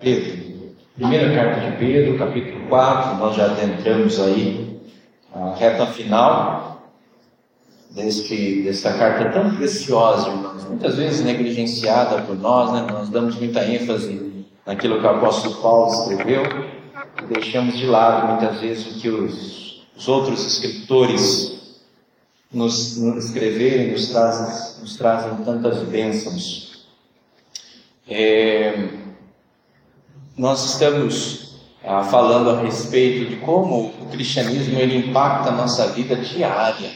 Pedro. Primeira carta de Pedro, capítulo 4, nós já adentramos aí a reta final deste, desta carta tão preciosa, irmãos, muitas vezes negligenciada por nós, né? nós damos muita ênfase naquilo que o apóstolo Paulo escreveu e deixamos de lado muitas vezes o que os, os outros escritores nos, nos escreverem, nos trazem, nos trazem tantas bênçãos. É, nós estamos ah, falando a respeito de como o cristianismo ele impacta a nossa vida diária.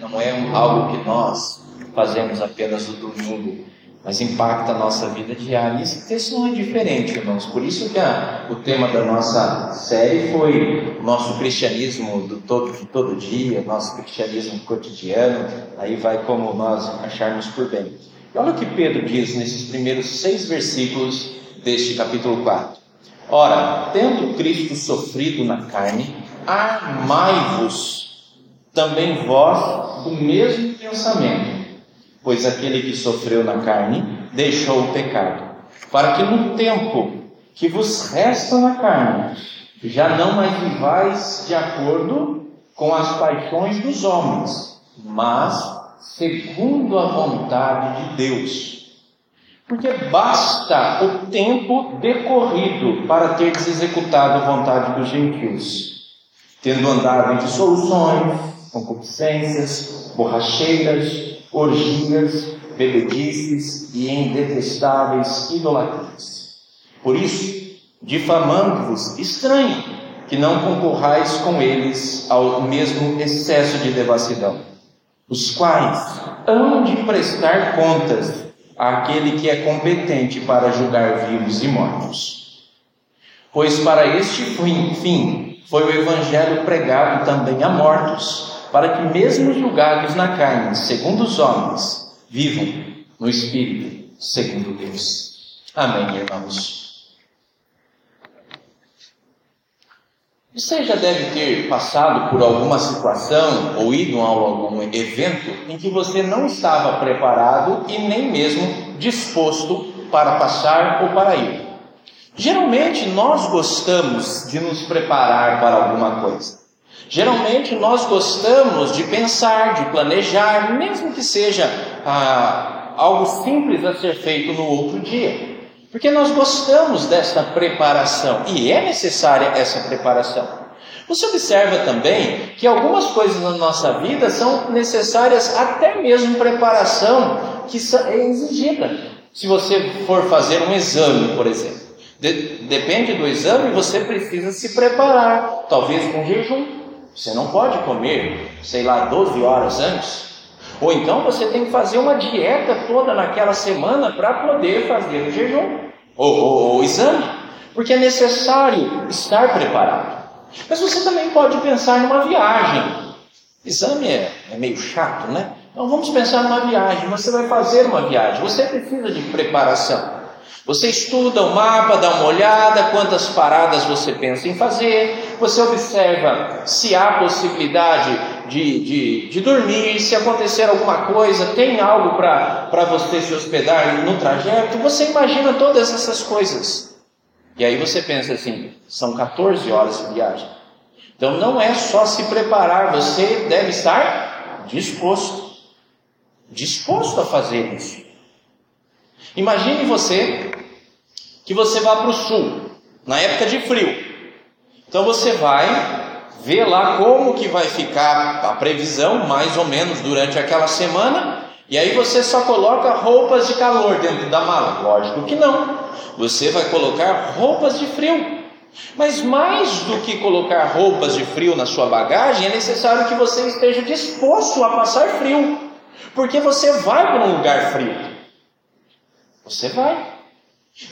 Não é algo que nós fazemos apenas no domingo, mas impacta a nossa vida diária. E esse texto não é diferente, irmãos. Por isso que a, o tema da nossa série foi o nosso cristianismo do todo, de todo dia, nosso cristianismo cotidiano. Aí vai como nós acharmos por bem. E olha o que Pedro diz nesses primeiros seis versículos deste capítulo 4. Ora, tendo Cristo sofrido na carne, armai-vos também vós do mesmo pensamento, pois aquele que sofreu na carne deixou o pecado, para que no tempo que vos resta na carne, já não mais vivais de acordo com as paixões dos homens, mas segundo a vontade de Deus porque basta o tempo decorrido para teres executado a vontade dos gentios, tendo andado em dissoluções, concupiscências, borracheiras, orgias, bebedices e em detestáveis idolatrias. Por isso, difamando-vos, estranho que não concorrais com eles ao mesmo excesso de devassidão, os quais hão de prestar contas àquele que é competente para julgar vivos e mortos. Pois para este fim foi o Evangelho pregado também a mortos, para que, mesmo julgados na carne, segundo os homens, vivam no Espírito, segundo Deus. Amém, irmãos. Você já deve ter passado por alguma situação ou ido a algum evento em que você não estava preparado e nem mesmo disposto para passar ou para ir. Geralmente nós gostamos de nos preparar para alguma coisa. Geralmente nós gostamos de pensar, de planejar, mesmo que seja ah, algo simples a ser feito no outro dia. Porque nós gostamos desta preparação e é necessária essa preparação. Você observa também que algumas coisas na nossa vida são necessárias até mesmo preparação que é exigida. Se você for fazer um exame, por exemplo, de, depende do exame, você precisa se preparar, talvez com jejum. Você não pode comer, sei lá, 12 horas antes. Ou então você tem que fazer uma dieta toda naquela semana para poder fazer o jejum ou, o exame, porque é necessário estar preparado. Mas você também pode pensar numa viagem. Exame é, é meio chato, né? Então vamos pensar numa viagem. Você vai fazer uma viagem, você precisa de preparação. Você estuda o mapa, dá uma olhada, quantas paradas você pensa em fazer, você observa se há possibilidade de, de, de dormir, se acontecer alguma coisa, tem algo para você se hospedar no trajeto, você imagina todas essas coisas. E aí você pensa assim: são 14 horas de viagem. Então não é só se preparar, você deve estar disposto. Disposto a fazer isso. Imagine você que você vá para o sul, na época de frio. Então você vai ver lá como que vai ficar a previsão, mais ou menos, durante aquela semana, e aí você só coloca roupas de calor dentro da mala. Lógico que não. Você vai colocar roupas de frio. Mas mais do que colocar roupas de frio na sua bagagem, é necessário que você esteja disposto a passar frio. Porque você vai para um lugar frio. Você vai.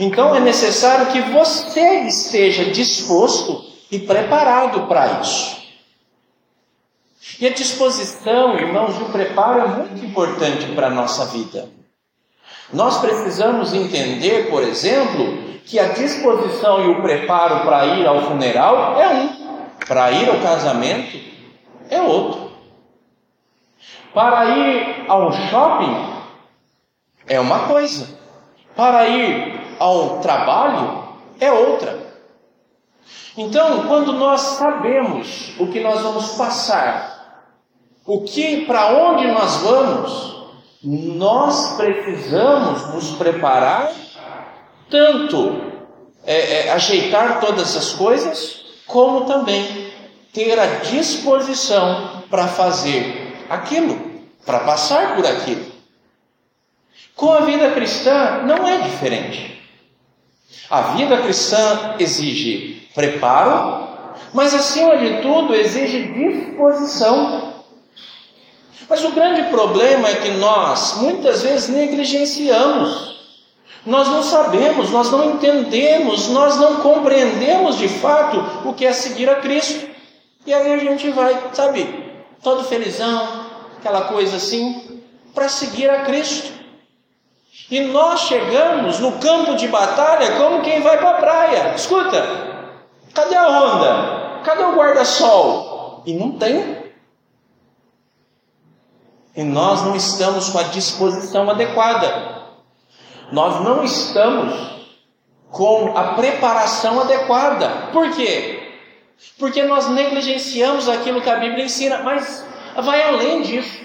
Então é necessário que você esteja disposto e preparado para isso. E a disposição, irmãos, e o preparo é muito importante para a nossa vida. Nós precisamos entender, por exemplo, que a disposição e o preparo para ir ao funeral é um, para ir ao casamento é outro. Para ir ao shopping é uma coisa, para ir ao trabalho é outra. Então, quando nós sabemos o que nós vamos passar, o que para onde nós vamos, nós precisamos nos preparar tanto é, é, ajeitar todas as coisas, como também ter a disposição para fazer aquilo, para passar por aquilo. Com a vida cristã não é diferente. A vida cristã exige preparo, mas acima de tudo exige disposição. Mas o grande problema é que nós muitas vezes negligenciamos. Nós não sabemos, nós não entendemos, nós não compreendemos de fato o que é seguir a Cristo. E aí a gente vai, sabe, todo felizão, aquela coisa assim, para seguir a Cristo. E nós chegamos no campo de batalha como quem vai para a praia. Escuta, cadê a onda? Cadê o guarda-sol? E não tem. E nós não estamos com a disposição adequada. Nós não estamos com a preparação adequada. Por quê? Porque nós negligenciamos aquilo que a Bíblia ensina, mas vai além disso.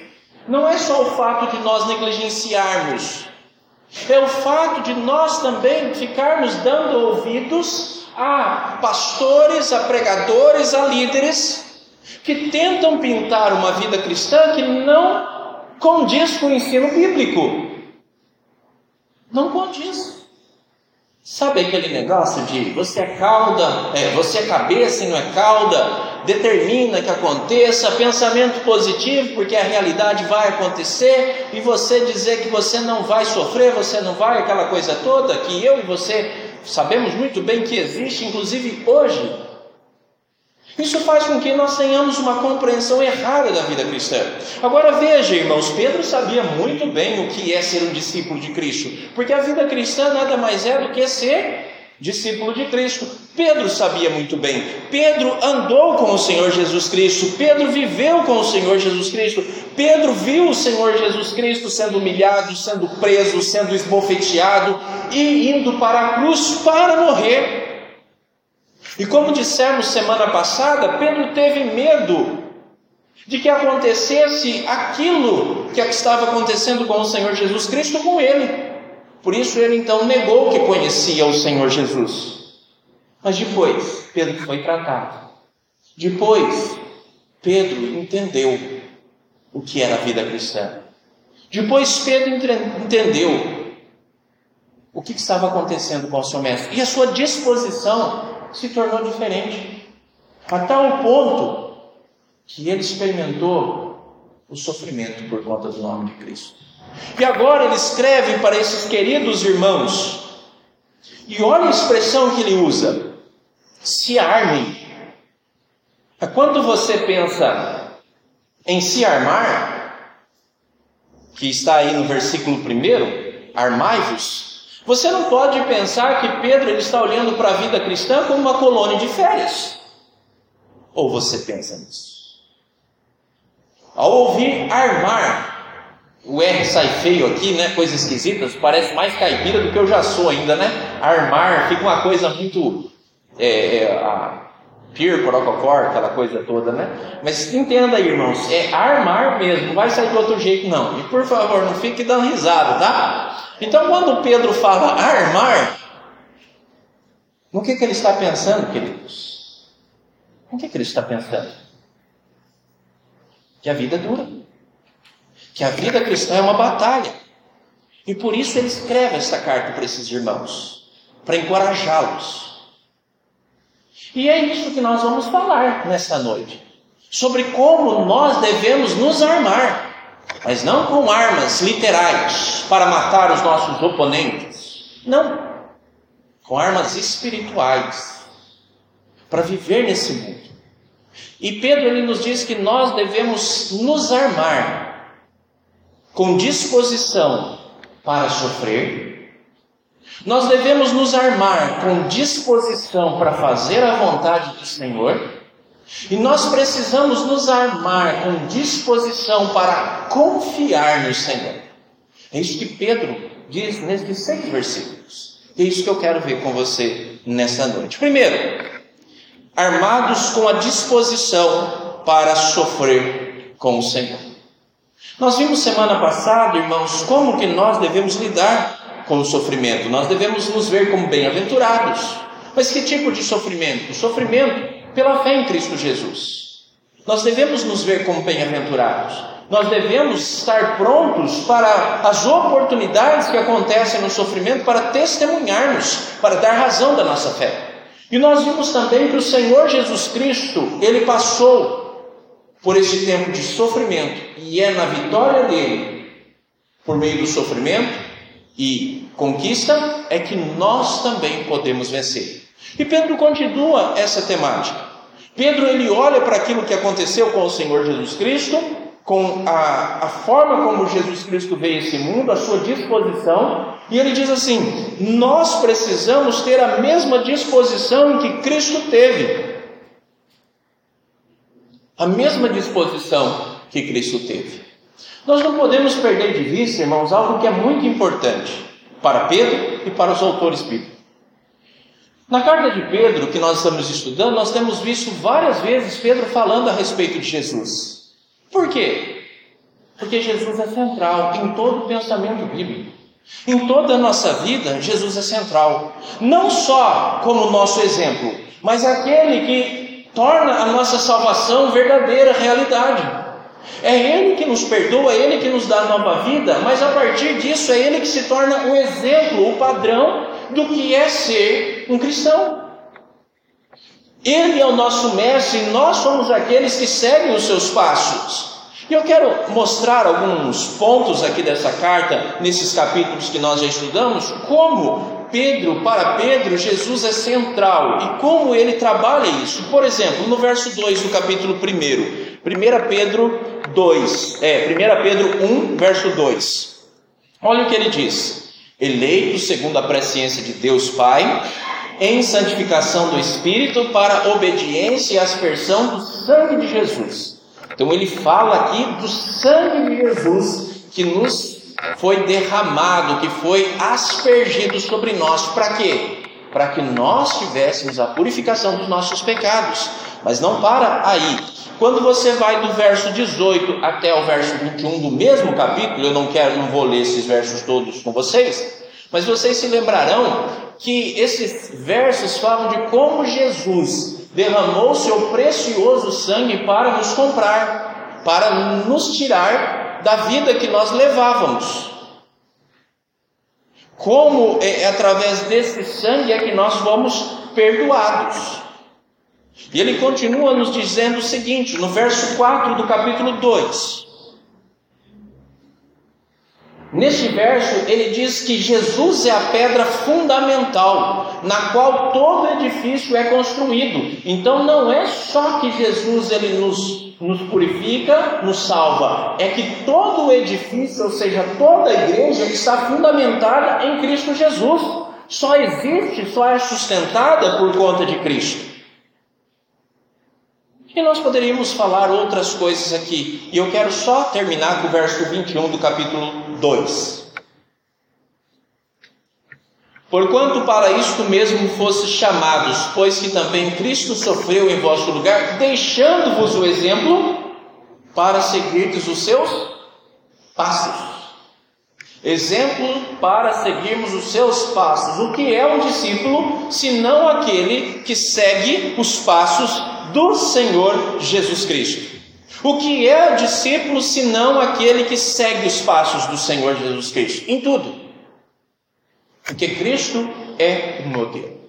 Não é só o fato de nós negligenciarmos, é o fato de nós também ficarmos dando ouvidos a pastores, a pregadores, a líderes que tentam pintar uma vida cristã que não condiz com o ensino bíblico. Não condiz. Sabe aquele negócio de você é cauda, é, você é cabeça e não é cauda, determina que aconteça, pensamento positivo, porque a realidade vai acontecer, e você dizer que você não vai sofrer, você não vai, aquela coisa toda, que eu e você sabemos muito bem que existe, inclusive hoje, isso faz com que nós tenhamos uma compreensão errada da vida cristã. Agora veja, irmãos, Pedro sabia muito bem o que é ser um discípulo de Cristo, porque a vida cristã nada mais é do que ser discípulo de Cristo. Pedro sabia muito bem. Pedro andou com o Senhor Jesus Cristo. Pedro viveu com o Senhor Jesus Cristo. Pedro viu o Senhor Jesus Cristo sendo humilhado, sendo preso, sendo esbofeteado e indo para a cruz para morrer. E como dissemos semana passada, Pedro teve medo de que acontecesse aquilo que estava acontecendo com o Senhor Jesus Cristo com ele. Por isso ele então negou que conhecia o Senhor Jesus. Mas depois, Pedro foi tratado. Depois, Pedro entendeu o que era a vida cristã. Depois, Pedro entendeu o que estava acontecendo com o seu mestre e a sua disposição se tornou diferente, a tal ponto que ele experimentou o sofrimento por conta do nome de Cristo. E agora ele escreve para esses queridos irmãos, e olha a expressão que ele usa: se armem. É quando você pensa em se armar, que está aí no versículo 1, armai-vos, você não pode pensar que Pedro ele está olhando para a vida cristã como uma colônia de férias. Ou você pensa nisso? Ao ouvir armar, o R sai feio aqui, né? Coisa esquisita, parece mais caipira do que eu já sou ainda, né? Armar fica uma coisa muito. É, é, Pier, Corococor, aquela coisa toda, né? Mas entenda aí, irmãos, é armar mesmo, não vai sair de outro jeito, não. E por favor, não fique dando risada, tá? Então, quando Pedro fala armar, no que, que ele está pensando, queridos? O que, que ele está pensando? Que a vida é dura. Que a vida cristã é uma batalha. E por isso ele escreve essa carta para esses irmãos, para encorajá-los. E é isso que nós vamos falar nesta noite. Sobre como nós devemos nos armar mas não com armas literais para matar os nossos oponentes. Não. Com armas espirituais para viver nesse mundo. E Pedro ele nos diz que nós devemos nos armar com disposição para sofrer. Nós devemos nos armar com disposição para fazer a vontade do Senhor e nós precisamos nos armar com disposição para confiar no Senhor. É isso que Pedro diz nesses seis versículos. É isso que eu quero ver com você nessa noite. Primeiro, armados com a disposição para sofrer com o Senhor. Nós vimos semana passada, irmãos, como que nós devemos lidar com o sofrimento. Nós devemos nos ver como bem-aventurados. Mas que tipo de sofrimento? Sofrimento pela fé em Cristo Jesus. Nós devemos nos ver como bem-aventurados. Nós devemos estar prontos para as oportunidades que acontecem no sofrimento para testemunharmos, para dar razão da nossa fé. E nós vimos também que o Senhor Jesus Cristo, ele passou por esse tempo de sofrimento, e é na vitória dele, por meio do sofrimento e conquista, é que nós também podemos vencer. E Pedro continua essa temática. Pedro ele olha para aquilo que aconteceu com o Senhor Jesus Cristo, com a, a forma como Jesus Cristo veio a esse mundo, a sua disposição, e ele diz assim: nós precisamos ter a mesma disposição que Cristo teve a mesma disposição que Cristo teve. Nós não podemos perder de vista, irmãos, algo que é muito importante para Pedro e para os autores bíblicos. Na carta de Pedro, que nós estamos estudando, nós temos visto várias vezes Pedro falando a respeito de Jesus. Por quê? Porque Jesus é central em todo o pensamento bíblico. Em toda a nossa vida, Jesus é central. Não só como nosso exemplo, mas aquele que torna a nossa salvação verdadeira realidade. É Ele que nos perdoa, é Ele que nos dá nova vida, mas a partir disso é Ele que se torna o exemplo, o padrão do que é ser um cristão. Ele é o nosso mestre e nós somos aqueles que seguem os seus passos. E eu quero mostrar alguns pontos aqui dessa carta, nesses capítulos que nós já estudamos, como Pedro, para Pedro, Jesus é central e como ele trabalha isso. Por exemplo, no verso 2 do capítulo 1, 1 Pedro 2, é, 1 Pedro 1, verso 2. Olha o que ele diz: Eleito segundo a presciência de Deus Pai, em santificação do Espírito, para obediência e aspersão do sangue de Jesus. Então ele fala aqui do sangue de Jesus que nos foi derramado, que foi aspergido sobre nós. Para quê? Para que nós tivéssemos a purificação dos nossos pecados. Mas não para aí. Quando você vai do verso 18 até o verso 21 do mesmo capítulo, eu não quero, não vou ler esses versos todos com vocês, mas vocês se lembrarão que esses versos falam de como Jesus derramou seu precioso sangue para nos comprar, para nos tirar da vida que nós levávamos. Como é, é através desse sangue é que nós fomos perdoados. E ele continua nos dizendo o seguinte, no verso 4 do capítulo 2: Neste verso, ele diz que Jesus é a pedra fundamental na qual todo edifício é construído. Então, não é só que Jesus ele nos, nos purifica, nos salva, é que todo o edifício, ou seja, toda a igreja, está fundamentada em Cristo Jesus. Só existe, só é sustentada por conta de Cristo. E nós poderíamos falar outras coisas aqui. E eu quero só terminar com o verso 21 do capítulo 2. Porquanto para isto mesmo fosse chamados, pois que também Cristo sofreu em vosso lugar, deixando-vos o exemplo para seguirdes os seus passos. Exemplo para seguirmos os seus passos. O que é um discípulo, se não aquele que segue os passos do Senhor Jesus Cristo. O que é o discípulo senão aquele que segue os passos do Senhor Jesus Cristo? Em tudo. Porque Cristo é o modelo.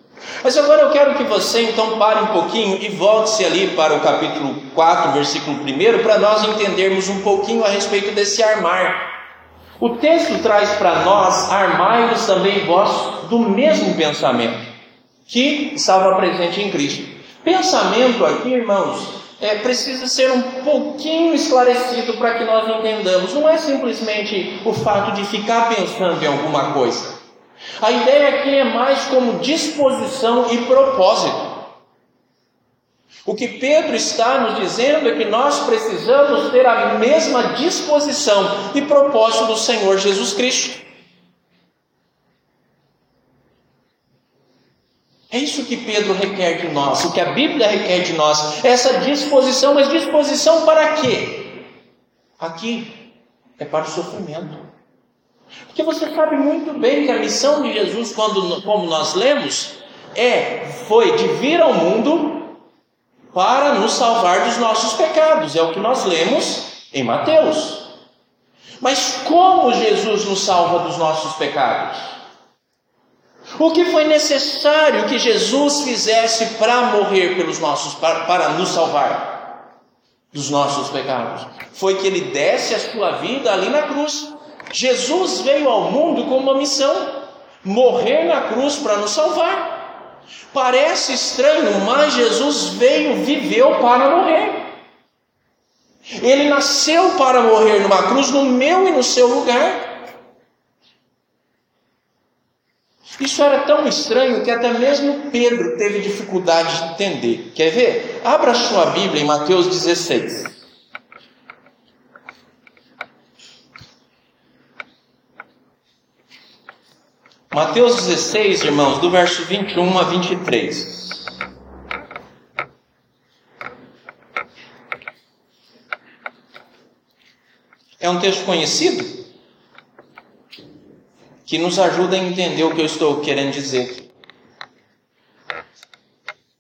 Mas agora eu quero que você então pare um pouquinho e volte-se ali para o capítulo 4, versículo 1, para nós entendermos um pouquinho a respeito desse armar. O texto traz para nós, armai-vos também vós do mesmo pensamento que estava presente em Cristo. Pensamento aqui, irmãos, é, precisa ser um pouquinho esclarecido para que nós entendamos. Não é simplesmente o fato de ficar pensando em alguma coisa. A ideia aqui é mais como disposição e propósito. O que Pedro está nos dizendo é que nós precisamos ter a mesma disposição e propósito do Senhor Jesus Cristo. É isso que Pedro requer de nós, o que a Bíblia requer de nós, essa disposição, mas disposição para quê? Aqui é para o sofrimento. Porque você sabe muito bem que a missão de Jesus, quando, como nós lemos, é foi de vir ao mundo para nos salvar dos nossos pecados. É o que nós lemos em Mateus. Mas como Jesus nos salva dos nossos pecados? O que foi necessário que Jesus fizesse para morrer pelos nossos para, para nos salvar dos nossos pecados? Foi que ele desse a sua vida ali na cruz. Jesus veio ao mundo com uma missão: morrer na cruz para nos salvar. Parece estranho, mas Jesus veio, viveu para morrer. Ele nasceu para morrer numa cruz no meu e no seu lugar. Isso era tão estranho que até mesmo Pedro teve dificuldade de entender. Quer ver? Abra sua Bíblia em Mateus 16. Mateus 16, irmãos, do verso 21 a 23. É um texto conhecido que nos ajuda a entender o que eu estou querendo dizer.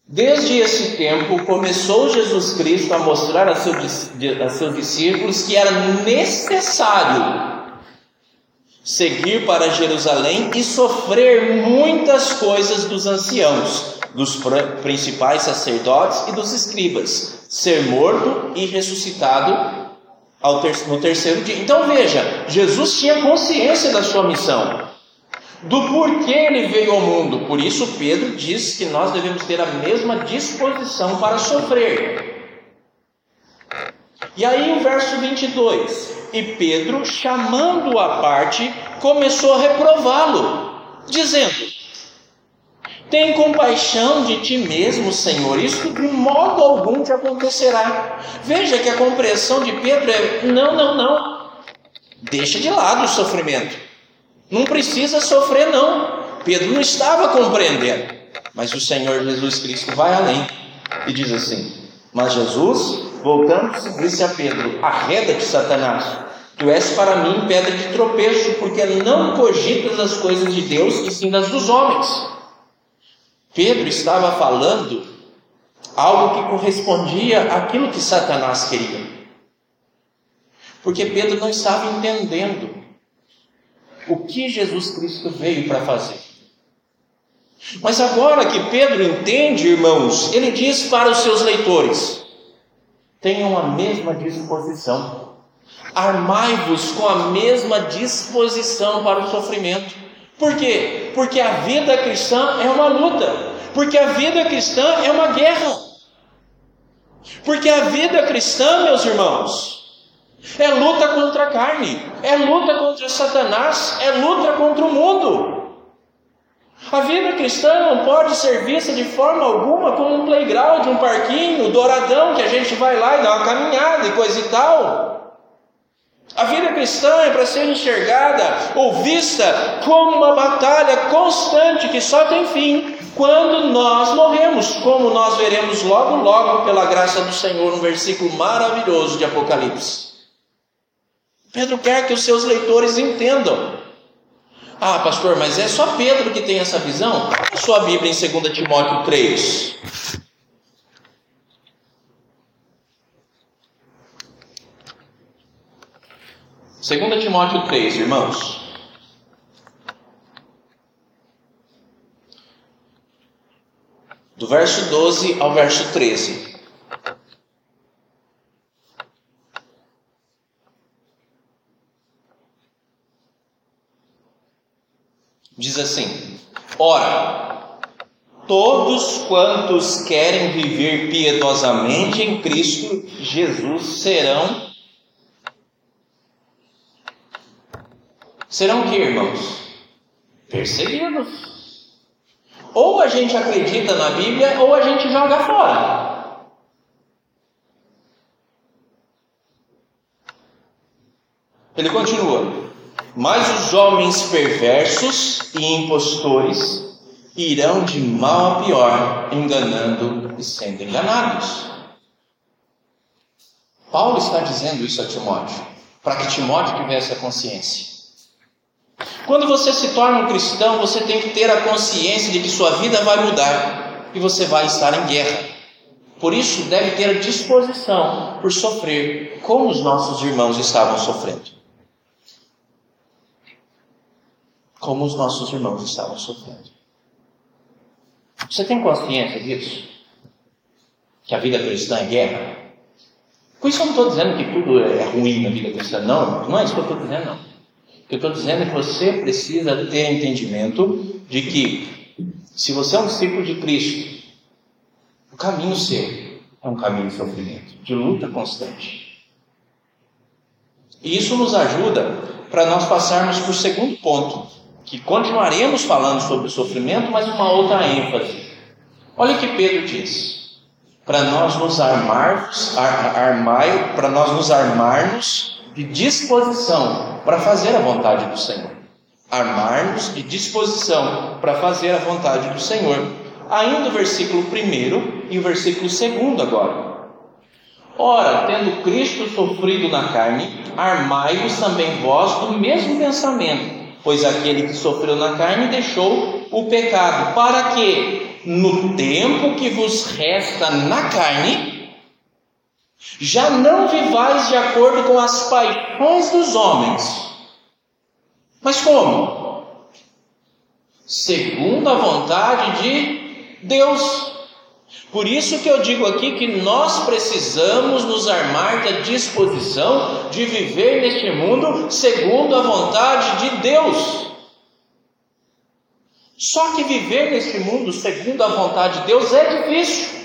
Desde esse tempo, começou Jesus Cristo a mostrar a seus, a seus discípulos que era necessário seguir para Jerusalém e sofrer muitas coisas dos anciãos, dos principais sacerdotes e dos escribas, ser morto e ressuscitado no terceiro dia. Então veja, Jesus tinha consciência da sua missão, do porquê ele veio ao mundo. Por isso Pedro diz que nós devemos ter a mesma disposição para sofrer. E aí o verso 22. E Pedro, chamando-o à parte, começou a reprová-lo, dizendo: Tem compaixão de ti mesmo, Senhor, isso de modo algum te acontecerá. Veja que a compreensão de Pedro é: não, não, não. Deixa de lado o sofrimento. Não precisa sofrer, não. Pedro não estava compreendendo. Mas o Senhor Jesus Cristo vai além e diz assim: Mas Jesus Voltando-se, disse a Pedro: Arreda-te, Satanás, tu és para mim pedra de tropeço, porque não cogitas as coisas de Deus e sim das dos homens. Pedro estava falando algo que correspondia àquilo que Satanás queria. Porque Pedro não estava entendendo o que Jesus Cristo veio para fazer. Mas agora que Pedro entende, irmãos, ele diz para os seus leitores: tenham a mesma disposição. Armai-vos com a mesma disposição para o sofrimento. Por quê? Porque a vida cristã é uma luta. Porque a vida cristã é uma guerra. Porque a vida cristã, meus irmãos, é luta contra a carne, é luta contra Satanás, é luta contra o mundo. A vida cristã não pode ser vista de forma alguma como um playground, um parquinho douradão que a gente vai lá e dá uma caminhada e coisa e tal. A vida cristã é para ser enxergada ou vista como uma batalha constante que só tem fim quando nós morremos, como nós veremos logo, logo, pela graça do Senhor, um versículo maravilhoso de Apocalipse. Pedro quer que os seus leitores entendam ah, pastor, mas é só Pedro que tem essa visão? A sua Bíblia em 2 Timóteo 3. Segunda Timóteo 3, irmãos. Do verso 12 ao verso 13. Diz assim: Ora, todos quantos querem viver piedosamente em Cristo Jesus serão. Serão o que, irmãos? Perseguidos. Ou a gente acredita na Bíblia, ou a gente joga fora. Ele continua: mas os homens perversos e impostores irão de mal a pior, enganando e sendo enganados. Paulo está dizendo isso a Timóteo, para que Timóteo tivesse a consciência. Quando você se torna um cristão, você tem que ter a consciência de que sua vida vai mudar e você vai estar em guerra. Por isso, deve ter a disposição por sofrer como os nossos irmãos estavam sofrendo. Como os nossos irmãos estavam sofrendo. Você tem consciência disso? Que a vida cristã é guerra? Com isso eu não estou dizendo que tudo é ruim na vida cristã, não, não é isso que eu estou dizendo, não. O que eu estou dizendo é que você precisa ter entendimento de que, se você é um discípulo de Cristo, o caminho seu é um caminho de sofrimento, de luta constante. E isso nos ajuda para nós passarmos para o segundo ponto, que continuaremos falando sobre o sofrimento, mas uma outra ênfase. Olha o que Pedro diz para nós nos armarmos, ar, armai, para nós nos armarmos de disposição para fazer a vontade do Senhor. Armarmos de disposição para fazer a vontade do Senhor. Ainda o versículo 1 e o versículo 2 agora. Ora, tendo Cristo sofrido na carne, armai-vos também vós do mesmo pensamento, pois aquele que sofreu na carne deixou o pecado, para que, no tempo que vos resta na carne, já não vivais de acordo com as paixões dos homens. Mas como? Segundo a vontade de Deus. Por isso que eu digo aqui que nós precisamos nos armar da disposição de viver neste mundo segundo a vontade de Deus. Só que viver neste mundo segundo a vontade de Deus é difícil.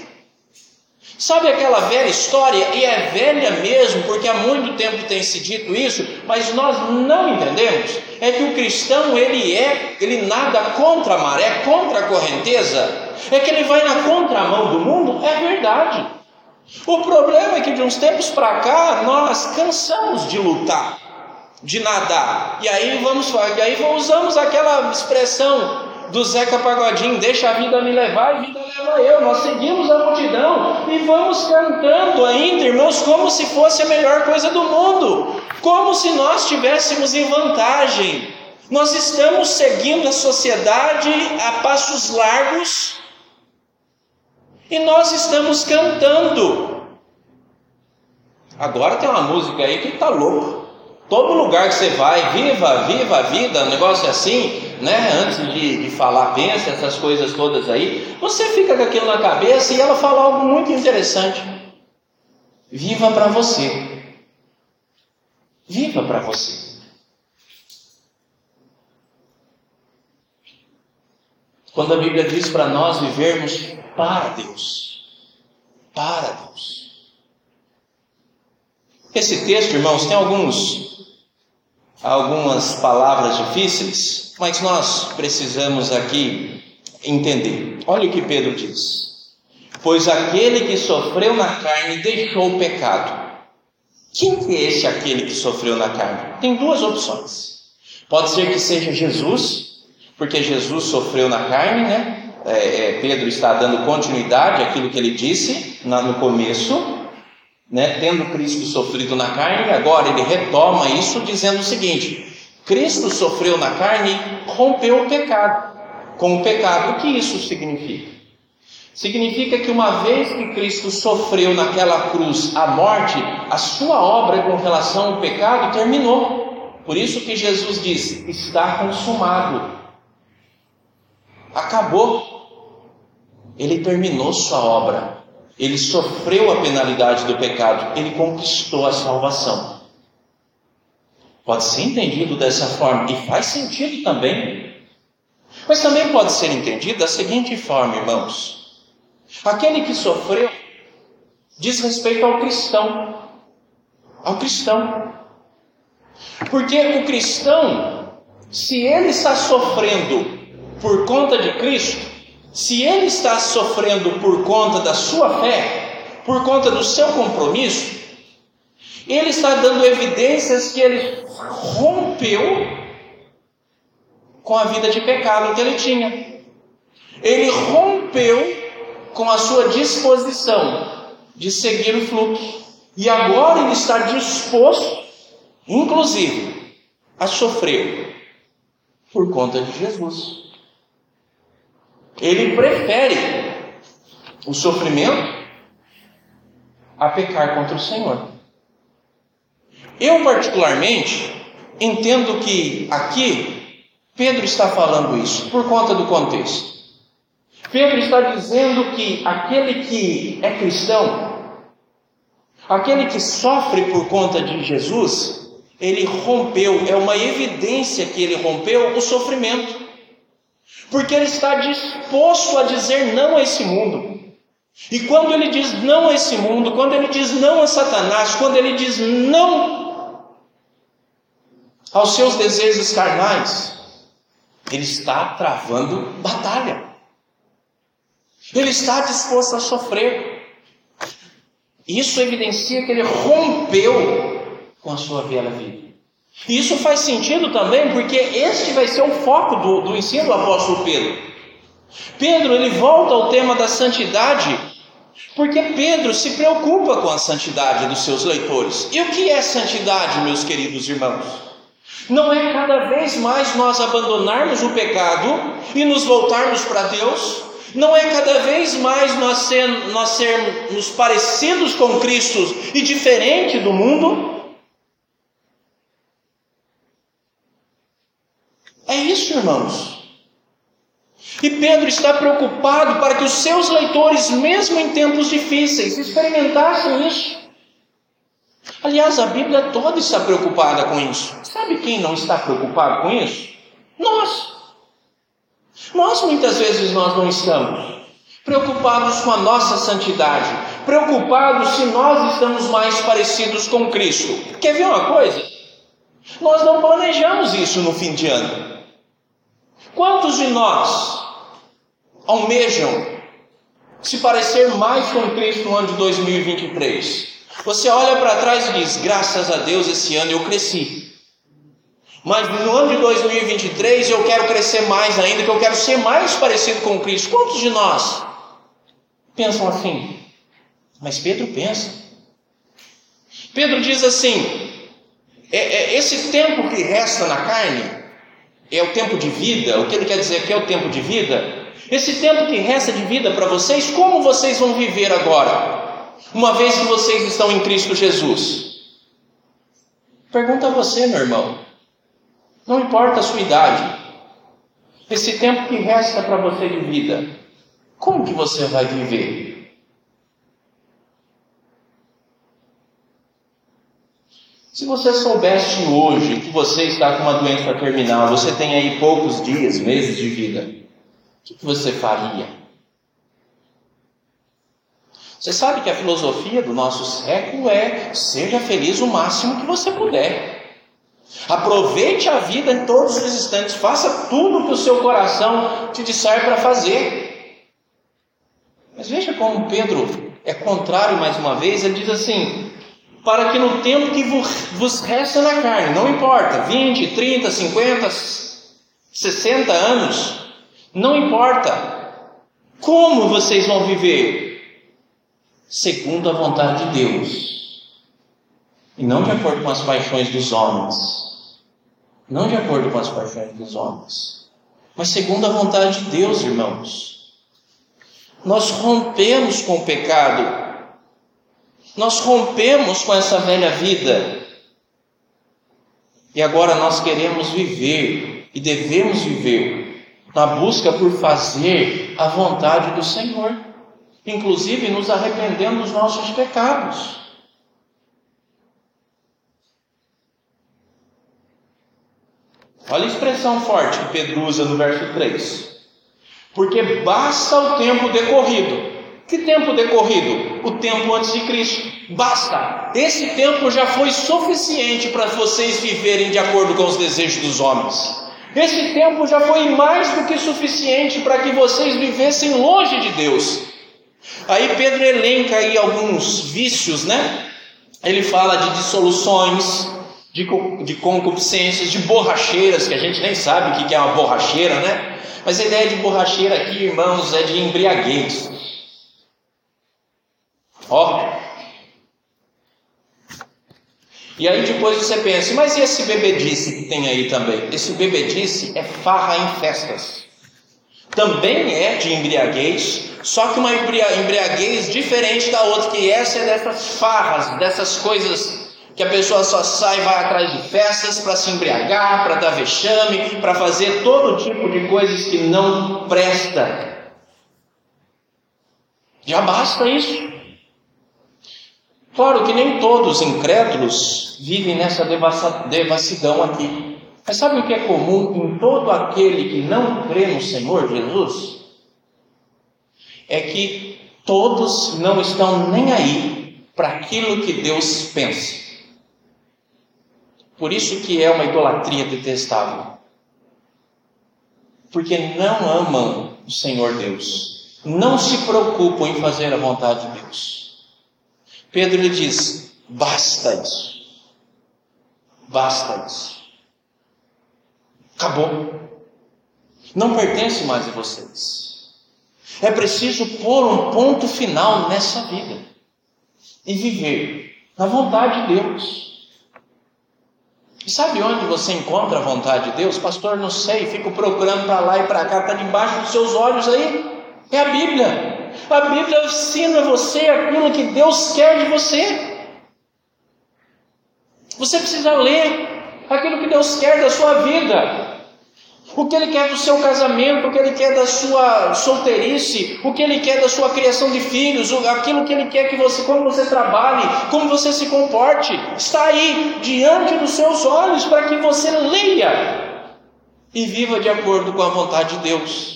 Sabe aquela velha história? E é velha mesmo, porque há muito tempo tem se dito isso, mas nós não entendemos. É que o cristão ele é, ele nada contra a maré, contra a correnteza. É que ele vai na contramão do mundo, é verdade. O problema é que de uns tempos para cá nós cansamos de lutar, de nadar. E aí vamos, e aí usamos aquela expressão do Zeca Pagodinho, deixa a vida me levar e a vida leva eu. Nós seguimos a multidão e vamos cantando ainda, irmãos, como se fosse a melhor coisa do mundo, como se nós estivéssemos em vantagem. Nós estamos seguindo a sociedade a passos largos e nós estamos cantando. Agora tem uma música aí que está louco. Todo lugar que você vai, viva, viva a vida, um negócio assim, né? Antes de, de falar, pensa, essas coisas todas aí, você fica com aquilo na cabeça e ela fala algo muito interessante. Viva para você. Viva para você. Quando a Bíblia diz para nós vivermos para Deus, para Deus. Esse texto, irmãos, tem alguns algumas palavras difíceis, mas nós precisamos aqui entender. Olha o que Pedro diz: Pois aquele que sofreu na carne deixou o pecado. Quem é esse aquele que sofreu na carne? Tem duas opções. Pode ser que seja Jesus, porque Jesus sofreu na carne, né? É, é, Pedro está dando continuidade àquilo que ele disse no começo, né, tendo Cristo sofrido na carne, agora ele retoma isso dizendo o seguinte: Cristo sofreu na carne e rompeu o pecado. Com o pecado, o que isso significa? Significa que uma vez que Cristo sofreu naquela cruz a morte, a sua obra com relação ao pecado terminou. Por isso que Jesus disse: está consumado. Acabou. Ele terminou sua obra. Ele sofreu a penalidade do pecado, ele conquistou a salvação. Pode ser entendido dessa forma e faz sentido também. Mas também pode ser entendido da seguinte forma, irmãos: aquele que sofreu diz respeito ao cristão, ao cristão. Porque o cristão, se ele está sofrendo por conta de Cristo, se ele está sofrendo por conta da sua fé, por conta do seu compromisso, ele está dando evidências que ele rompeu com a vida de pecado que ele tinha. ele rompeu com a sua disposição de seguir o fluxo. E agora ele está disposto, inclusive, a sofrer por conta de Jesus. Ele prefere o sofrimento a pecar contra o Senhor. Eu, particularmente, entendo que aqui Pedro está falando isso por conta do contexto. Pedro está dizendo que aquele que é cristão, aquele que sofre por conta de Jesus, ele rompeu, é uma evidência que ele rompeu o sofrimento, porque ele está disposto a dizer não a esse mundo. E quando ele diz não a esse mundo, quando ele diz não a Satanás, quando ele diz não aos seus desejos carnais, ele está travando batalha. Ele está disposto a sofrer. Isso evidencia que ele rompeu com a sua velha vida. Isso faz sentido também, porque este vai ser o foco do, do ensino do apóstolo Pedro. Pedro ele volta ao tema da santidade, porque Pedro se preocupa com a santidade dos seus leitores. E o que é santidade, meus queridos irmãos? Não é cada vez mais nós abandonarmos o pecado e nos voltarmos para Deus? Não é cada vez mais nós, ser, nós sermos parecidos com Cristo e diferente do mundo? É isso, irmãos. E Pedro está preocupado para que os seus leitores, mesmo em tempos difíceis, experimentassem isso. Aliás, a Bíblia toda está preocupada com isso. Sabe quem não está preocupado com isso? Nós. Nós muitas vezes nós não estamos preocupados com a nossa santidade, preocupados se nós estamos mais parecidos com Cristo. Quer ver uma coisa? Nós não planejamos isso no fim de ano. Quantos de nós almejam se parecer mais com Cristo no ano de 2023? Você olha para trás e diz: graças a Deus esse ano eu cresci. Mas no ano de 2023 eu quero crescer mais ainda, que eu quero ser mais parecido com Cristo. Quantos de nós pensam assim? Mas Pedro pensa. Pedro diz assim: é, é, esse tempo que resta na carne é o tempo de vida. O que ele quer dizer aqui é o tempo de vida. Esse tempo que resta de vida para vocês, como vocês vão viver agora? Uma vez que vocês estão em Cristo Jesus. Pergunta a você, meu irmão. Não importa a sua idade. Esse tempo que resta para você de vida, como que você vai viver? Se você soubesse hoje que você está com uma doença terminal, você tem aí poucos dias, meses de vida, o que você faria? Você sabe que a filosofia do nosso século é seja feliz o máximo que você puder. Aproveite a vida em todos os instantes, faça tudo que o seu coração te disser para fazer. Mas veja como Pedro é contrário mais uma vez, ele diz assim: para que no tempo que vos resta na carne, não importa, 20, 30, 50, 60 anos, não importa como vocês vão viver, segundo a vontade de Deus e não de acordo com as paixões dos homens. Não de acordo com as paixões dos homens. Mas segundo a vontade de Deus, irmãos. Nós rompemos com o pecado. Nós rompemos com essa velha vida. E agora nós queremos viver e devemos viver na busca por fazer a vontade do Senhor, inclusive nos arrependendo dos nossos pecados. Olha a expressão forte que Pedro usa no verso 3. Porque basta o tempo decorrido. Que tempo decorrido? O tempo antes de Cristo. Basta. Esse tempo já foi suficiente para vocês viverem de acordo com os desejos dos homens. Esse tempo já foi mais do que suficiente para que vocês vivessem longe de Deus. Aí Pedro elenca aí alguns vícios, né? Ele fala de dissoluções, de, de concupiscências, de borracheiras, que a gente nem sabe o que é uma borracheira, né? Mas a ideia de borracheira aqui, irmãos, é de embriaguez. Ó. E aí depois você pensa, mas e esse bebedice que tem aí também? Esse bebedice é farra em festas. Também é de embriaguez, só que uma embriaguez diferente da outra, que essa é dessas farras, dessas coisas que a pessoa só sai, vai atrás de festas para se embriagar, para dar vexame, para fazer todo tipo de coisas que não presta. Já basta isso. Claro que nem todos incrédulos vivem nessa devassidão aqui. Mas sabe o que é comum em todo aquele que não crê no Senhor Jesus? É que todos não estão nem aí para aquilo que Deus pensa. Por isso que é uma idolatria detestável. Porque não amam o Senhor Deus. Não se preocupam em fazer a vontade de Deus. Pedro lhe diz: basta isso. Basta isso. Acabou. Não pertence mais a vocês. É preciso pôr um ponto final nessa vida e viver na vontade de Deus. E sabe onde você encontra a vontade de Deus? Pastor, não sei, fico procurando para lá e para cá, está debaixo dos seus olhos aí. É a Bíblia. A Bíblia ensina você aquilo que Deus quer de você. Você precisa ler aquilo que Deus quer da sua vida o que Ele quer do seu casamento, o que Ele quer da sua solteirice, o que Ele quer da sua criação de filhos, aquilo que Ele quer que você, como você trabalhe, como você se comporte, está aí diante dos seus olhos para que você leia e viva de acordo com a vontade de Deus.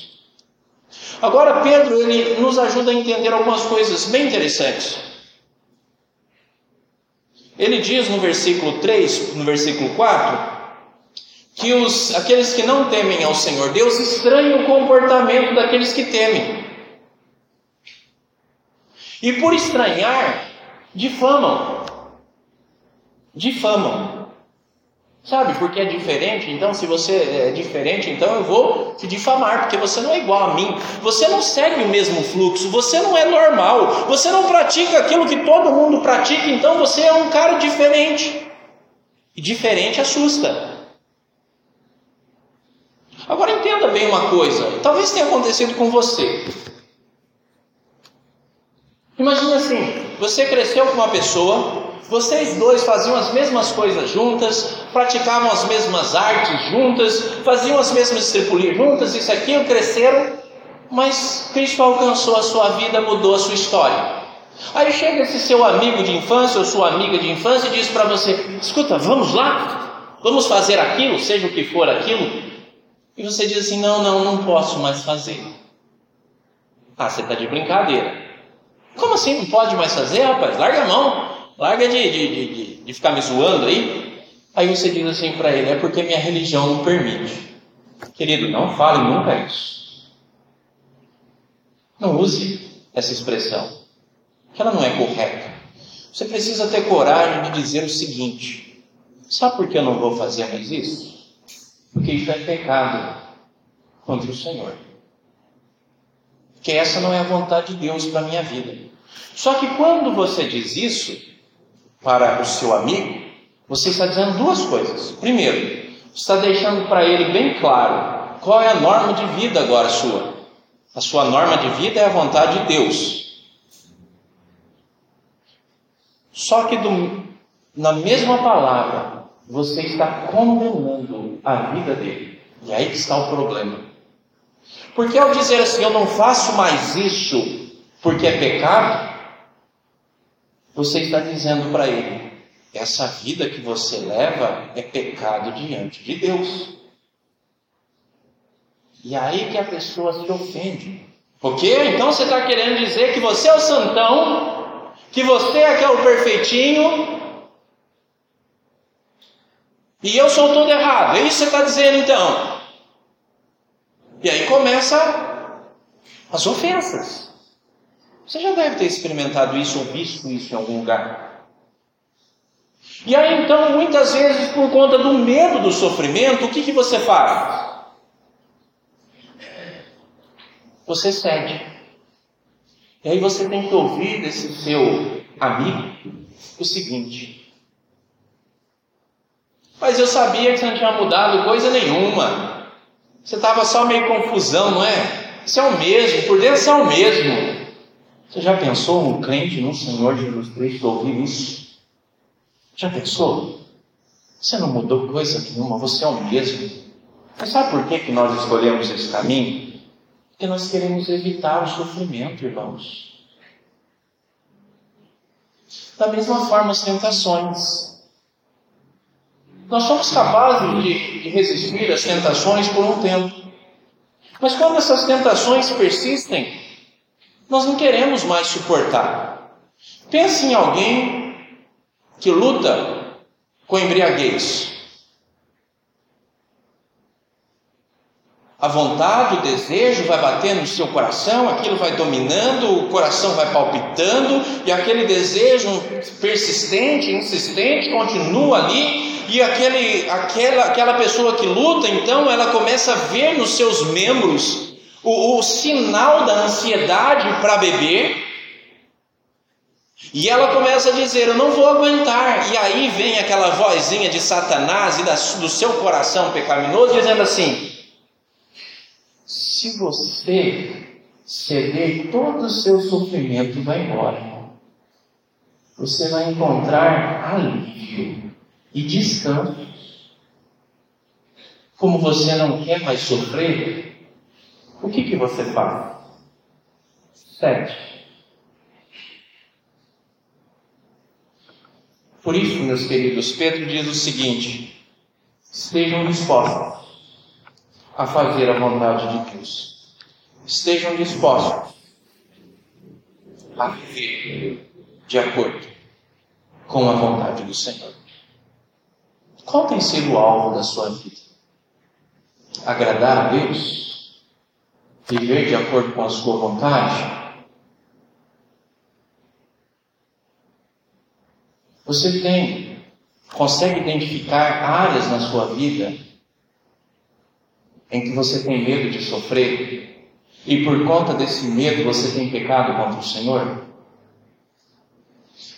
Agora Pedro ele nos ajuda a entender algumas coisas bem interessantes. Ele diz no versículo 3, no versículo 4, que os, aqueles que não temem ao Senhor Deus estranham o comportamento daqueles que temem. E por estranhar, difamam. Difamam. Sabe, porque é diferente, então se você é diferente, então eu vou te difamar, porque você não é igual a mim, você não segue o mesmo fluxo, você não é normal, você não pratica aquilo que todo mundo pratica, então você é um cara diferente. E diferente assusta. Agora entenda bem uma coisa, talvez tenha acontecido com você. Imagina assim, você cresceu com uma pessoa, vocês dois faziam as mesmas coisas juntas, praticavam as mesmas artes juntas, faziam as mesmas estripulias juntas, isso aqui, cresceram, mas Cristo alcançou a sua vida, mudou a sua história. Aí chega esse seu amigo de infância ou sua amiga de infância e diz para você: escuta, vamos lá, vamos fazer aquilo, seja o que for aquilo, e você diz assim: não, não, não posso mais fazer. Ah, você está de brincadeira. Como assim não pode mais fazer, rapaz? Larga a mão, larga de, de, de, de ficar me zoando aí. Aí você diz assim para ele: é porque minha religião não permite. Querido, não fale nunca isso. Não use essa expressão, que ela não é correta. Você precisa ter coragem de dizer o seguinte: sabe por que eu não vou fazer mais isso? porque isso é pecado contra o Senhor. Que essa não é a vontade de Deus para minha vida. Só que quando você diz isso para o seu amigo, você está dizendo duas coisas. Primeiro, está deixando para ele bem claro qual é a norma de vida agora sua. A sua norma de vida é a vontade de Deus. Só que do, na mesma palavra, você está condenando a vida dele. E aí está o problema. Porque ao dizer assim, eu não faço mais isso porque é pecado, você está dizendo para ele, essa vida que você leva é pecado diante de Deus. E aí que a pessoa se ofende. Porque então você está querendo dizer que você é o santão, que você é aquele perfeitinho, e eu sou todo errado. É isso que você está dizendo então. E aí começa as ofensas. Você já deve ter experimentado isso ou visto isso em algum lugar. E aí então, muitas vezes, por conta do medo do sofrimento, o que, que você faz? você cede. E aí você tem que ouvir desse seu amigo o seguinte: Mas eu sabia que você não tinha mudado coisa nenhuma. Você estava só meio confusão, não é? Isso é o mesmo, por dentro é o mesmo. Você já pensou um crente no Senhor Jesus Cristo ouvir isso? Já pensou? Você não mudou coisa nenhuma, você é o mesmo. Mas sabe por que, que nós escolhemos esse caminho? Porque nós queremos evitar o sofrimento, irmãos. Da mesma forma, as tentações. Nós somos capazes de, de resistir às tentações por um tempo. Mas quando essas tentações persistem, nós não queremos mais suportar. Pense em alguém que luta com embriaguez. A vontade, o desejo vai batendo no seu coração, aquilo vai dominando, o coração vai palpitando, e aquele desejo persistente, insistente, continua ali, e aquele, aquela, aquela pessoa que luta, então, ela começa a ver nos seus membros o, o sinal da ansiedade para beber, e ela começa a dizer: Eu não vou aguentar. E aí vem aquela vozinha de Satanás e da, do seu coração pecaminoso dizendo assim: se você ceder, todo o seu sofrimento vai embora. Você vai encontrar alívio e descanso. Como você não quer mais sofrer, o que, que você faz? Sete. Por isso, meus queridos, Pedro diz o seguinte: estejam dispostos a fazer a vontade de Deus. Estejam dispostos a viver de acordo com a vontade do Senhor. Qual tem sido o alvo da sua vida? Agradar a Deus? Viver de acordo com a sua vontade? Você tem, consegue identificar áreas na sua vida em que você tem medo de sofrer e por conta desse medo você tem pecado contra o Senhor?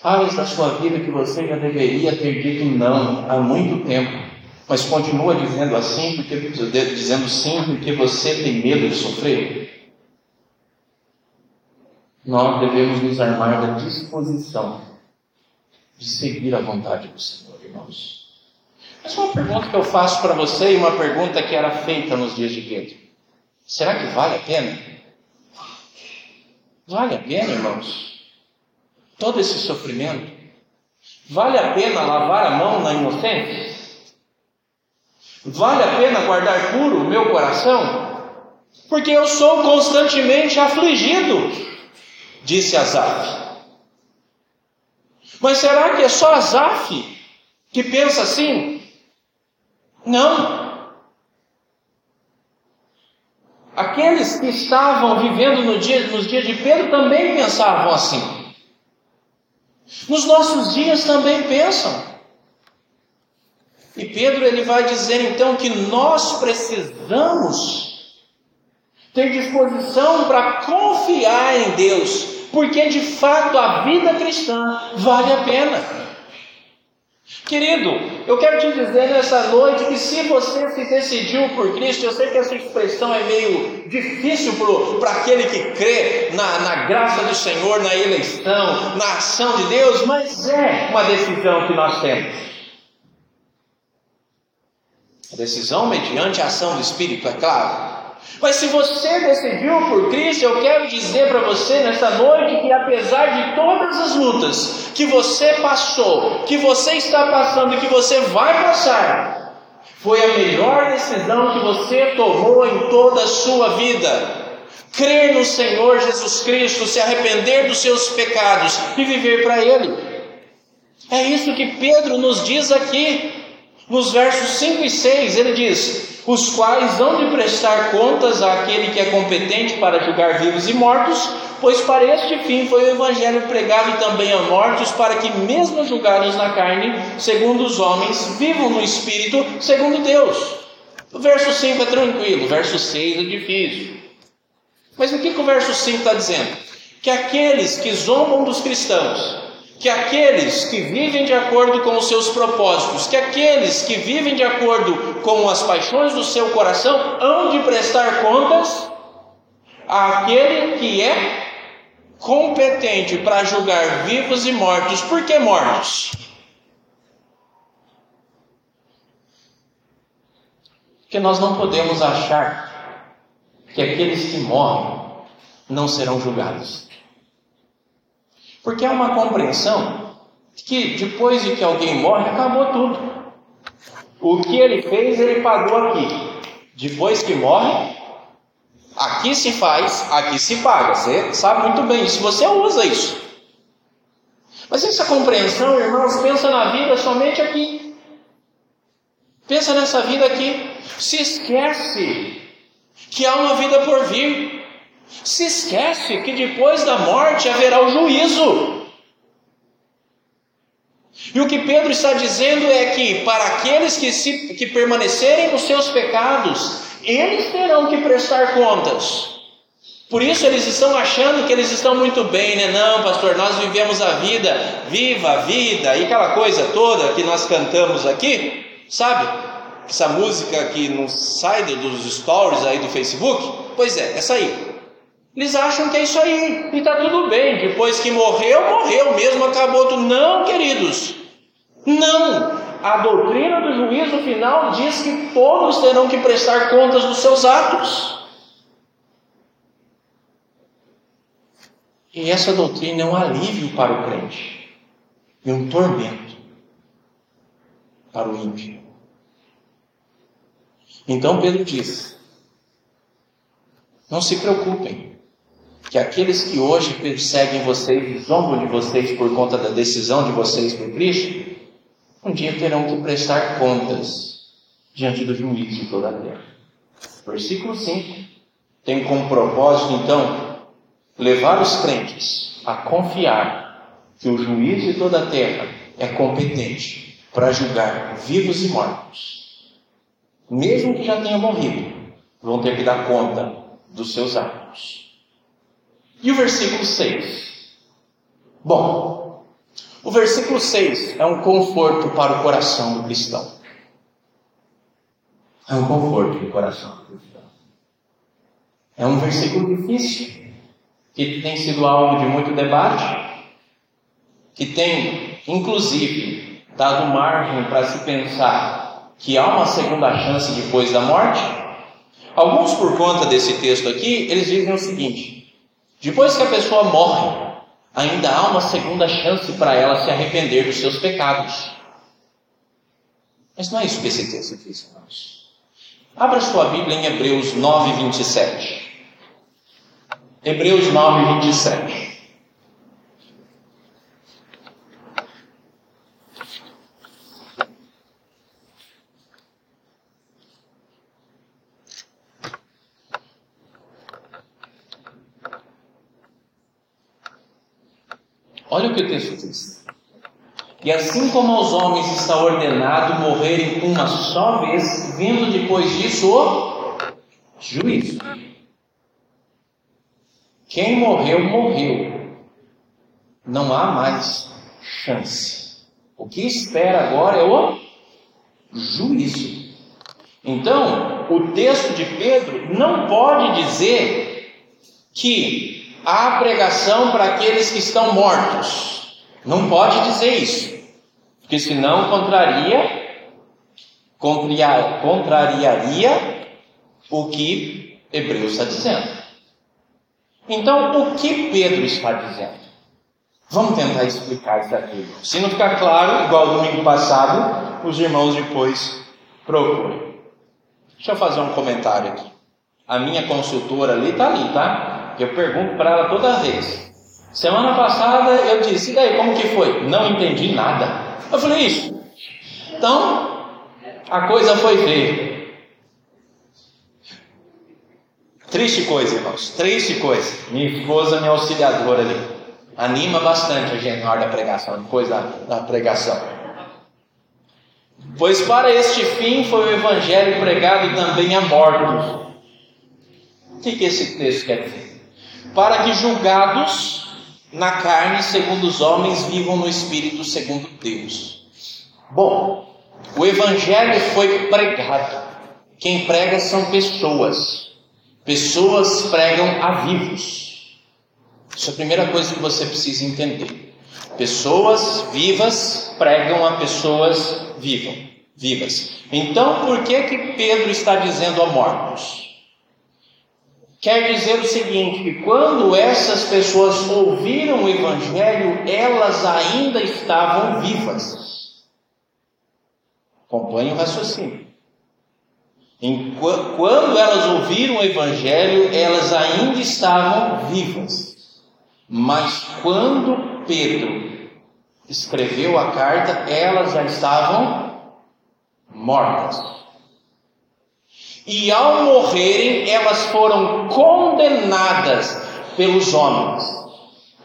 Áreas da sua vida que você já deveria ter dito não há muito tempo, mas continua dizendo assim, porque, dizendo sim, porque você tem medo de sofrer? Nós devemos nos armar da disposição de seguir a vontade do Senhor, irmãos. Mas uma pergunta que eu faço para você e uma pergunta que era feita nos dias de Pedro: será que vale a pena? Vale a pena, irmãos? Todo esse sofrimento? Vale a pena lavar a mão na inocência? Vale a pena guardar puro o meu coração? Porque eu sou constantemente afligido, disse Azaf. Mas será que é só Azaf que pensa assim? Não. Aqueles que estavam vivendo no dia, nos dias de Pedro também pensavam assim. Nos nossos dias também pensam. E Pedro ele vai dizer então que nós precisamos ter disposição para confiar em Deus, porque de fato a vida cristã vale a pena. Querido, eu quero te dizer nessa noite que se você se decidiu por Cristo, eu sei que essa expressão é meio difícil para aquele que crê na, na graça do Senhor, na eleição, na ação de Deus, mas é uma decisão que nós temos. Decisão mediante a ação do Espírito, é claro. Mas se você decidiu por Cristo, eu quero dizer para você nesta noite que apesar de todas as lutas que você passou, que você está passando e que você vai passar, foi a melhor decisão que você tomou em toda a sua vida. Crer no Senhor Jesus Cristo, se arrepender dos seus pecados e viver para Ele. É isso que Pedro nos diz aqui, nos versos 5 e 6. Ele diz: os quais hão de prestar contas àquele que é competente para julgar vivos e mortos, pois para este fim foi o Evangelho pregado também a mortos, para que, mesmo julgados na carne, segundo os homens, vivam no Espírito, segundo Deus. O verso 5 é tranquilo, o verso 6 é difícil. Mas o que, que o verso 5 está dizendo? Que aqueles que zombam dos cristãos, que aqueles que vivem de acordo com os seus propósitos, que aqueles que vivem de acordo com as paixões do seu coração, hão de prestar contas àquele que é competente para julgar vivos e mortos. Por que mortos? Porque nós não podemos achar que aqueles que morrem não serão julgados. Porque há uma compreensão que depois de que alguém morre, acabou tudo. O que ele fez, ele pagou aqui. Depois que morre, aqui se faz, aqui se paga. Você sabe muito bem isso, você usa isso. Mas essa compreensão, irmãos, pensa na vida somente aqui. Pensa nessa vida aqui. Se esquece que há uma vida por vir. Se esquece que depois da morte haverá o juízo. E o que Pedro está dizendo é que para aqueles que, se, que permanecerem nos seus pecados, eles terão que prestar contas. Por isso eles estão achando que eles estão muito bem, né? Não, pastor, nós vivemos a vida, viva a vida, e aquela coisa toda que nós cantamos aqui, sabe? Essa música que não sai dos stories aí do Facebook, pois é, essa aí. Eles acham que é isso aí, e está tudo bem. Depois que morreu, morreu mesmo, acabou tudo. Não, queridos, não. A doutrina do juízo final diz que todos terão que prestar contas dos seus atos. E essa doutrina é um alívio para o crente e um tormento para o ímpio. Então Pedro diz: não se preocupem, que aqueles que hoje perseguem vocês zombam de vocês por conta da decisão de vocês por Cristo, um dia terão que prestar contas diante do juízo de toda a terra. Versículo 5 tem como propósito, então, levar os crentes a confiar que o juiz de toda a terra é competente para julgar vivos e mortos. Mesmo que já tenham morrido, vão ter que dar conta dos seus atos. E o versículo 6? Bom, o versículo 6 é um conforto para o coração do cristão. É um conforto para o coração do cristão. É um versículo difícil, que tem sido alvo de muito debate, que tem, inclusive, dado margem para se pensar que há uma segunda chance depois da morte. Alguns, por conta desse texto aqui, eles dizem o seguinte: depois que a pessoa morre, ainda há uma segunda chance para ela se arrepender dos seus pecados. Mas não é isso que esse texto diz, irmãos. Abra sua Bíblia em Hebreus 9, 27. Hebreus 9, 27. Olha o que o texto diz. E assim como aos homens está ordenado morrerem uma só vez, vindo depois disso o juízo. Quem morreu, morreu. Não há mais chance. O que espera agora é o juízo. Então, o texto de Pedro não pode dizer que há pregação para aqueles que estão mortos. Não pode dizer isso, porque senão contraria, contrariaria o que Hebreus está dizendo. Então, o que Pedro está dizendo? Vamos tentar explicar isso aqui. Se não ficar claro, igual domingo passado, os irmãos depois procuram. Deixa eu fazer um comentário aqui. A minha consultora ali está ali, tá? Eu pergunto para ela toda vez. Semana passada eu disse, e daí, como que foi? Não entendi nada. Eu falei, isso. Então, a coisa foi feia. Triste coisa, irmãos. Triste coisa. Minha esposa, minha auxiliadora ali. Anima bastante a gente na hora da pregação, depois da, da pregação. Pois para este fim foi o evangelho pregado também a mortos. O que, que esse texto quer dizer? Para que julgados na carne segundo os homens vivam no espírito segundo Deus. Bom, o evangelho foi pregado. Quem prega são pessoas. Pessoas pregam a vivos. Isso é a primeira coisa que você precisa entender. Pessoas vivas pregam a pessoas vivam, vivas. Então, por que que Pedro está dizendo a mortos? Quer dizer o seguinte: que quando essas pessoas ouviram o Evangelho, elas ainda estavam vivas. Acompanhe o raciocínio. Quando elas ouviram o Evangelho, elas ainda estavam vivas. Mas quando Pedro escreveu a carta, elas já estavam mortas. E ao morrerem, elas foram condenadas pelos homens.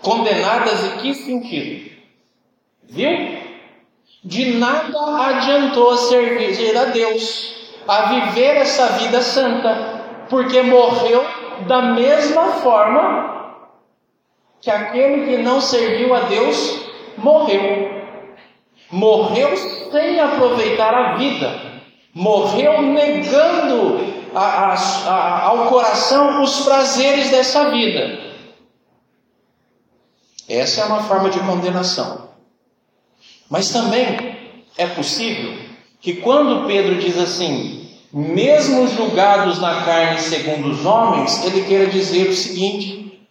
Condenadas em que sentido? Viu? De nada adiantou servir a Deus, a viver essa vida santa, porque morreu da mesma forma que aquele que não serviu a Deus morreu. Morreu sem aproveitar a vida morreu negando a, a, ao coração os prazeres dessa vida. Essa é uma forma de condenação. Mas também é possível que quando Pedro diz assim, mesmo julgados na carne segundo os homens, ele queira dizer o seguinte: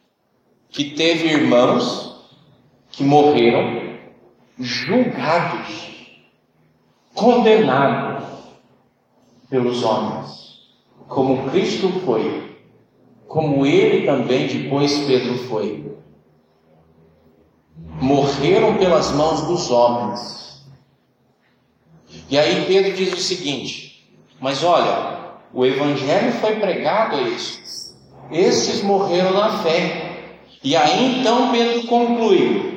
que teve irmãos que morreram julgados, condenados pelos homens, como Cristo foi, como ele também depois Pedro foi. Morreram pelas mãos dos homens. E aí Pedro diz o seguinte: Mas olha, o evangelho foi pregado a estes. Estes morreram na fé. E aí então Pedro conclui.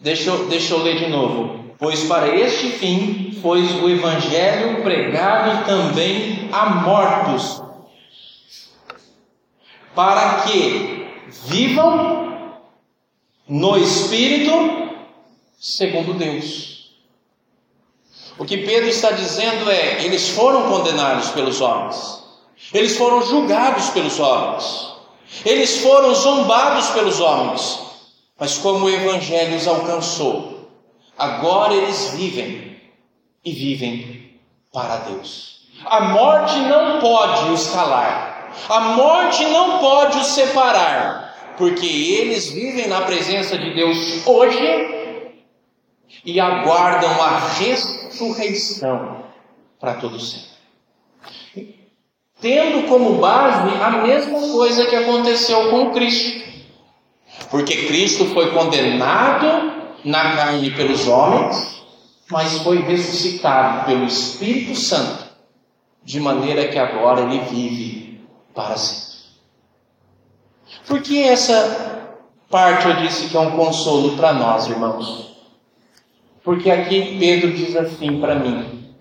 Deixa eu, deixa eu ler de novo. Pois para este fim foi o Evangelho pregado também a mortos, para que vivam no Espírito segundo Deus. O que Pedro está dizendo é: eles foram condenados pelos homens, eles foram julgados pelos homens, eles foram zombados pelos homens, mas como o Evangelho os alcançou, Agora eles vivem e vivem para Deus. A morte não pode os calar, a morte não pode os separar, porque eles vivem na presença de Deus hoje e aguardam a ressurreição para todo sempre. Tendo como base a mesma coisa que aconteceu com Cristo, porque Cristo foi condenado na carne pelos homens, mas foi ressuscitado pelo Espírito Santo, de maneira que agora ele vive para sempre. Por que essa parte eu disse que é um consolo para nós, irmãos? Porque aqui Pedro diz assim para mim: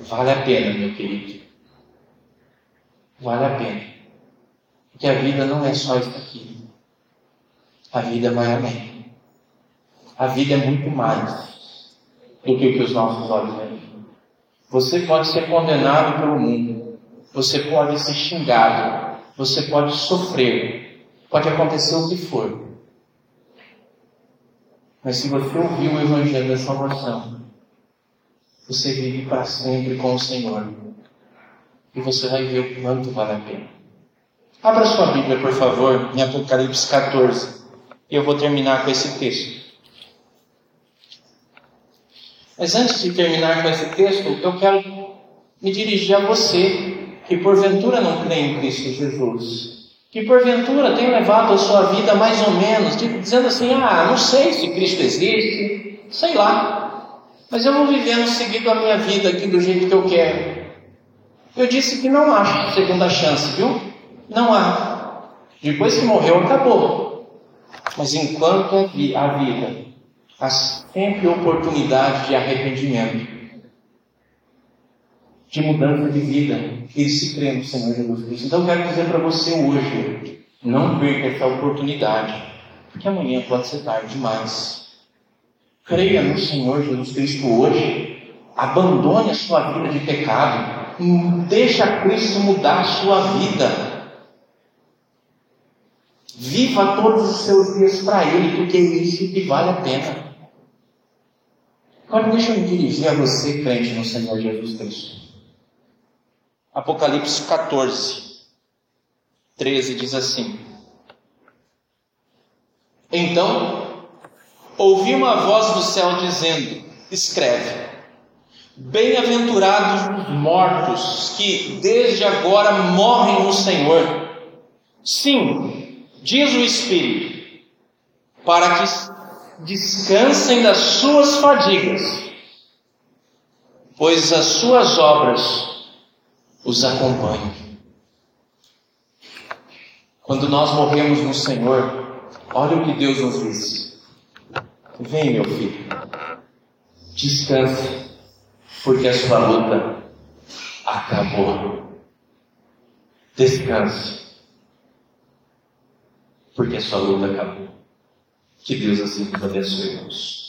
vale a pena, meu querido, vale a pena, porque a vida não é só isso aqui, a vida vai além. A vida é muito mais do que o que os nossos olhos veem. Você pode ser condenado pelo mundo, você pode ser xingado, você pode sofrer, pode acontecer o que for. Mas se você ouvir o Evangelho da salvação, você vive para sempre com o Senhor. E você vai ver o quanto vale a pena. Abra sua Bíblia, por favor, em Apocalipse 14. E eu vou terminar com esse texto. Mas antes de terminar com esse texto, eu quero me dirigir a você que porventura não crê em Cristo Jesus, que porventura tem levado a sua vida mais ou menos, dizendo assim: ah, não sei se Cristo existe, sei lá, mas eu vou vivendo seguindo a minha vida aqui do jeito que eu quero. Eu disse que não há segunda chance, viu? Não há. Depois que morreu, acabou. Mas enquanto há vida, há sempre oportunidade de arrependimento. de mudança de vida, ele se crê no Senhor Jesus Cristo. Então eu quero dizer para você hoje, não perca essa oportunidade, porque amanhã pode ser tarde demais. Creia no Senhor Jesus Cristo hoje. Abandone a sua vida de pecado. Deixa Cristo mudar a sua vida. Viva todos os seus dias para Ele, porque é isso que vale a pena. Agora deixa eu me dirigir a você, crente no Senhor Jesus Cristo. Apocalipse 14, 13 diz assim: Então ouvi uma voz do céu dizendo: Escreve, bem-aventurados os mortos que desde agora morrem no Senhor. Sim, diz o Espírito, para que descansem das suas fadigas, pois as suas obras os acompanhe. Quando nós morremos no Senhor, olha o que Deus nos diz. Vem, meu filho, descanse, porque a sua luta acabou. Descanse, porque a sua luta acabou. Que Deus assim nos abençoe.